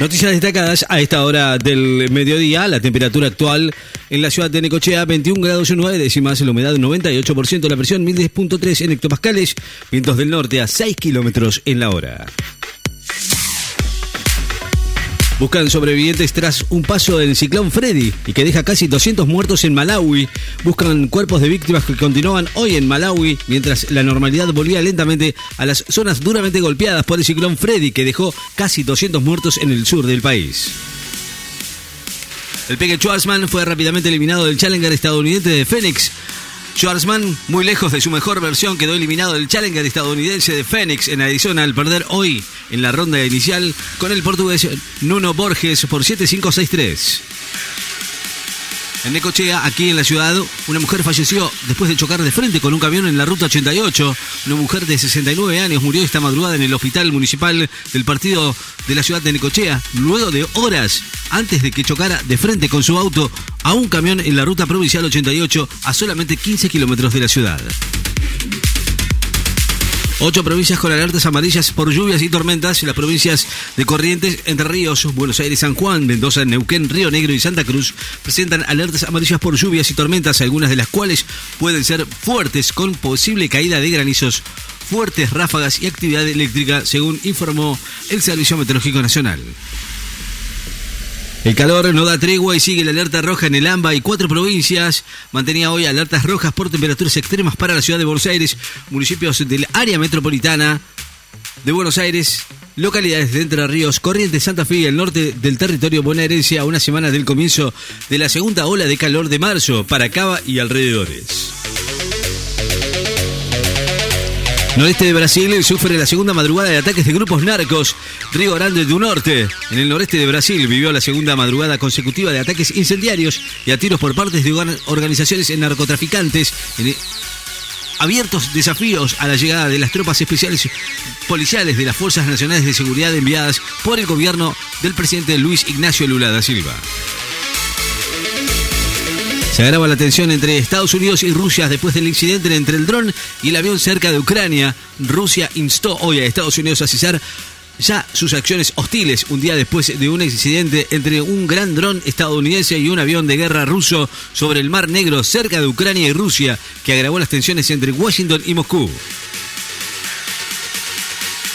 Noticias destacadas a esta hora del mediodía. La temperatura actual en la ciudad de Necochea, 21 grados 9 décimas, la humedad 98%, la presión 1010.3 en hectopascales, vientos del norte a 6 kilómetros en la hora. Buscan sobrevivientes tras un paso del ciclón Freddy y que deja casi 200 muertos en Malawi. Buscan cuerpos de víctimas que continuaban hoy en Malawi mientras la normalidad volvía lentamente a las zonas duramente golpeadas por el ciclón Freddy que dejó casi 200 muertos en el sur del país. El peque Schwarzman fue rápidamente eliminado del Challenger estadounidense de Phoenix Schwarzman, muy lejos de su mejor versión, quedó eliminado del Challenger estadounidense de Phoenix en Arizona al perder hoy en la ronda inicial con el portugués Nuno Borges por 7-5-6-3. En Necochea, aquí en la ciudad, una mujer falleció después de chocar de frente con un camión en la ruta 88. Una mujer de 69 años murió esta madrugada en el hospital municipal del partido de la ciudad de Necochea, luego de horas antes de que chocara de frente con su auto a un camión en la ruta provincial 88 a solamente 15 kilómetros de la ciudad. Ocho provincias con alertas amarillas por lluvias y tormentas. Las provincias de Corrientes, Entre Ríos, Buenos Aires, San Juan, Mendoza, Neuquén, Río Negro y Santa Cruz presentan alertas amarillas por lluvias y tormentas, algunas de las cuales pueden ser fuertes con posible caída de granizos, fuertes ráfagas y actividad eléctrica, según informó el Servicio Meteorológico Nacional. El calor no da tregua y sigue la alerta roja en el AMBA y cuatro provincias. Mantenía hoy alertas rojas por temperaturas extremas para la ciudad de Buenos Aires, municipios del área metropolitana de Buenos Aires, localidades de Entre Ríos, Corrientes, Santa Fe y el norte del territorio bonaerense a una semana del comienzo de la segunda ola de calor de marzo para Cava y alrededores. Noreste de Brasil sufre la segunda madrugada de ataques de grupos narcos. Río Grande do Norte, en el noreste de Brasil, vivió la segunda madrugada consecutiva de ataques incendiarios y a tiros por partes de organizaciones narcotraficantes. En abiertos desafíos a la llegada de las tropas especiales policiales de las Fuerzas Nacionales de Seguridad enviadas por el gobierno del presidente Luis Ignacio Lula da Silva. Se agrava la tensión entre Estados Unidos y Rusia después del incidente entre el dron y el avión cerca de Ucrania. Rusia instó hoy a Estados Unidos a cesar ya sus acciones hostiles un día después de un incidente entre un gran dron estadounidense y un avión de guerra ruso sobre el Mar Negro cerca de Ucrania y Rusia, que agravó las tensiones entre Washington y Moscú.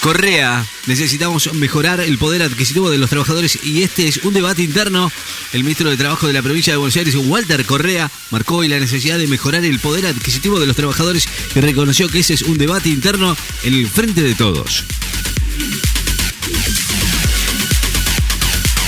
Correa, necesitamos mejorar el poder adquisitivo de los trabajadores y este es un debate interno. El ministro de Trabajo de la provincia de Buenos Aires, Walter Correa, marcó hoy la necesidad de mejorar el poder adquisitivo de los trabajadores y reconoció que ese es un debate interno en el frente de todos.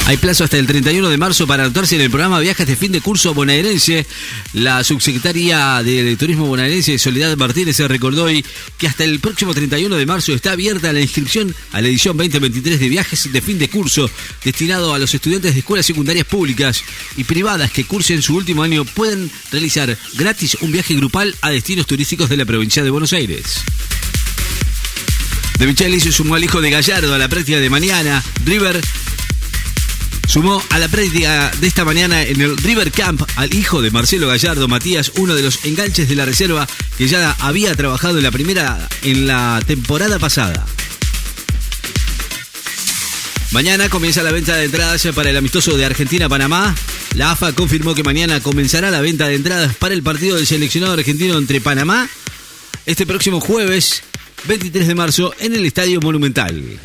Hay plazo hasta el 31 de marzo para anotarse en el programa Viajes de fin de curso bonaerense. La subsecretaria de Turismo bonaerense, Soledad Martínez, se recordó hoy que hasta el próximo 31 de marzo está abierta la inscripción a la edición 2023 de Viajes de fin de curso, destinado a los estudiantes de escuelas secundarias públicas y privadas que cursen su último año pueden realizar gratis un viaje grupal a destinos turísticos de la provincia de Buenos Aires. De Michelis se sumó al hijo de Gallardo a la práctica de mañana. River Sumó a la práctica de esta mañana en el River Camp al hijo de Marcelo Gallardo, Matías, uno de los enganches de la reserva que ya había trabajado en la primera en la temporada pasada. Mañana comienza la venta de entradas para el amistoso de Argentina-Panamá. La AFA confirmó que mañana comenzará la venta de entradas para el partido del seleccionado argentino entre Panamá este próximo jueves 23 de marzo en el Estadio Monumental.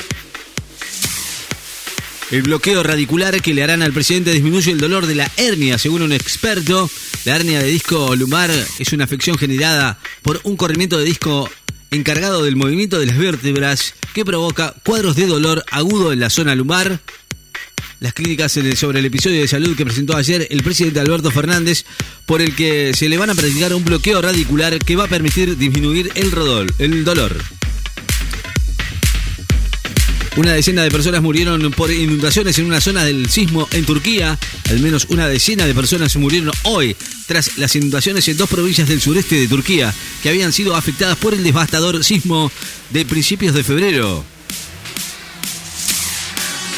El bloqueo radicular que le harán al presidente disminuye el dolor de la hernia, según un experto. La hernia de disco lumbar es una afección generada por un corrimiento de disco encargado del movimiento de las vértebras que provoca cuadros de dolor agudo en la zona lumbar. Las clínicas sobre el episodio de salud que presentó ayer el presidente Alberto Fernández, por el que se le van a practicar un bloqueo radicular que va a permitir disminuir el, el dolor. Una decena de personas murieron por inundaciones en una zona del sismo en Turquía. Al menos una decena de personas murieron hoy tras las inundaciones en dos provincias del sureste de Turquía que habían sido afectadas por el devastador sismo de principios de febrero.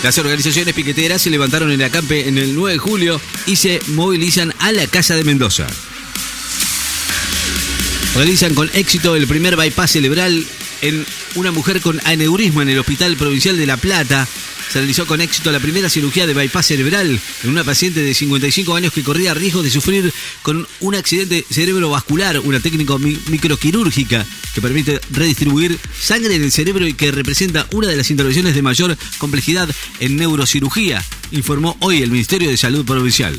Las organizaciones piqueteras se levantaron en acampe en el 9 de julio y se movilizan a la Casa de Mendoza. Realizan con éxito el primer bypass cerebral en una mujer con aneurisma en el Hospital Provincial de La Plata. se realizó con éxito la primera cirugía de bypass cerebral en una paciente de 55 años que corría riesgo de sufrir con un accidente cerebrovascular, una técnica microquirúrgica que permite redistribuir sangre en el cerebro y que representa una de las intervenciones de mayor complejidad en neurocirugía, informó hoy el Ministerio de Salud Provincial.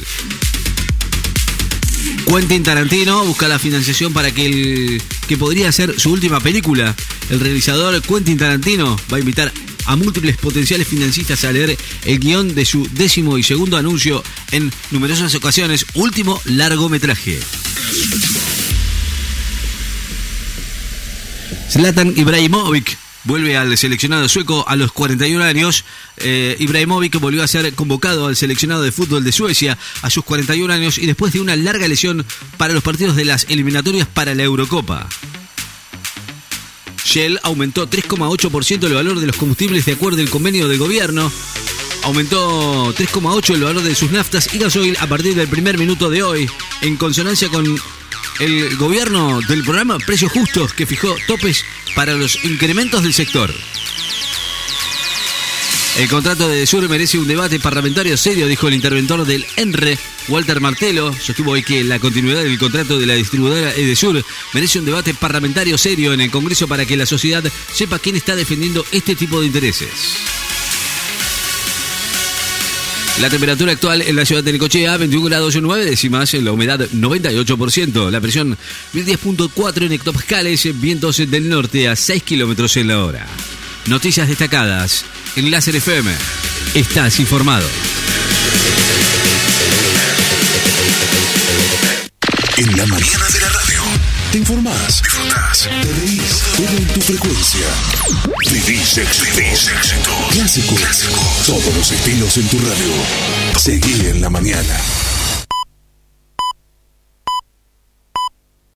Quentin Tarantino busca la financiación para que el que podría ser su última película. El realizador Quentin Tarantino va a invitar a múltiples potenciales financistas a leer el guion de su décimo y segundo anuncio en numerosas ocasiones, último largometraje. Zlatan Ibrahimovic vuelve al seleccionado sueco a los 41 años. Eh, Ibrahimovic volvió a ser convocado al seleccionado de fútbol de Suecia a sus 41 años y después de una larga lesión para los partidos de las eliminatorias para la Eurocopa. Shell aumentó 3,8% el valor de los combustibles de acuerdo al convenio del gobierno. Aumentó 3,8% el valor de sus naftas y gasoil a partir del primer minuto de hoy, en consonancia con el gobierno del programa Precios Justos que fijó topes para los incrementos del sector. El contrato de Sur merece un debate parlamentario serio, dijo el interventor del ENRE, Walter Martelo. Sostuvo hoy que la continuidad del contrato de la distribuidora Edesur merece un debate parlamentario serio en el Congreso para que la sociedad sepa quién está defendiendo este tipo de intereses. La temperatura actual en la ciudad de Necochea, 21 grados 9 décimas, la humedad 98%, la presión 1010.4 en hectopascales, vientos del norte a 6 kilómetros en la hora. Noticias destacadas en Láser FM. Estás informado. En la mañana de la radio. Te informás, disfrutás, todo en tu frecuencia. Vivís. Clásico. Clásico. Todos los estilos en tu radio. Seguí en la mañana.